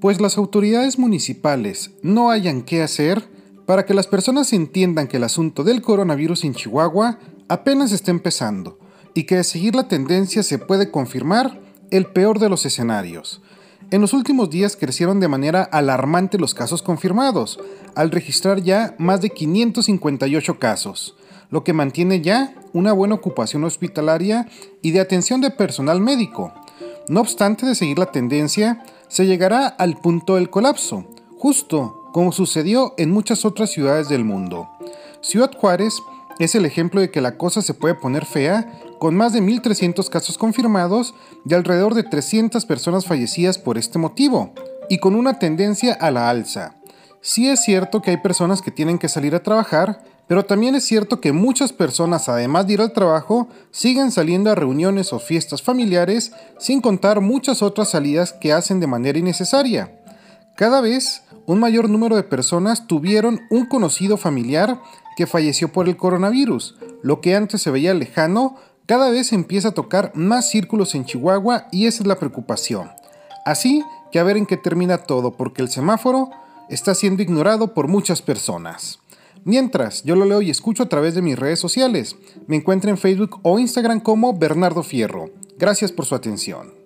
pues las autoridades municipales no hayan qué hacer para que las personas entiendan que el asunto del coronavirus en Chihuahua apenas está empezando y que de seguir la tendencia se puede confirmar el peor de los escenarios. En los últimos días crecieron de manera alarmante los casos confirmados, al registrar ya más de 558 casos, lo que mantiene ya una buena ocupación hospitalaria y de atención de personal médico. No obstante de seguir la tendencia, se llegará al punto del colapso, justo como sucedió en muchas otras ciudades del mundo. Ciudad Juárez es el ejemplo de que la cosa se puede poner fea con más de 1.300 casos confirmados y alrededor de 300 personas fallecidas por este motivo, y con una tendencia a la alza. Sí es cierto que hay personas que tienen que salir a trabajar, pero también es cierto que muchas personas, además de ir al trabajo, siguen saliendo a reuniones o fiestas familiares, sin contar muchas otras salidas que hacen de manera innecesaria. Cada vez, un mayor número de personas tuvieron un conocido familiar que falleció por el coronavirus. Lo que antes se veía lejano, cada vez empieza a tocar más círculos en Chihuahua y esa es la preocupación. Así que a ver en qué termina todo, porque el semáforo está siendo ignorado por muchas personas. Mientras, yo lo leo y escucho a través de mis redes sociales. Me encuentro en Facebook o Instagram como Bernardo Fierro. Gracias por su atención.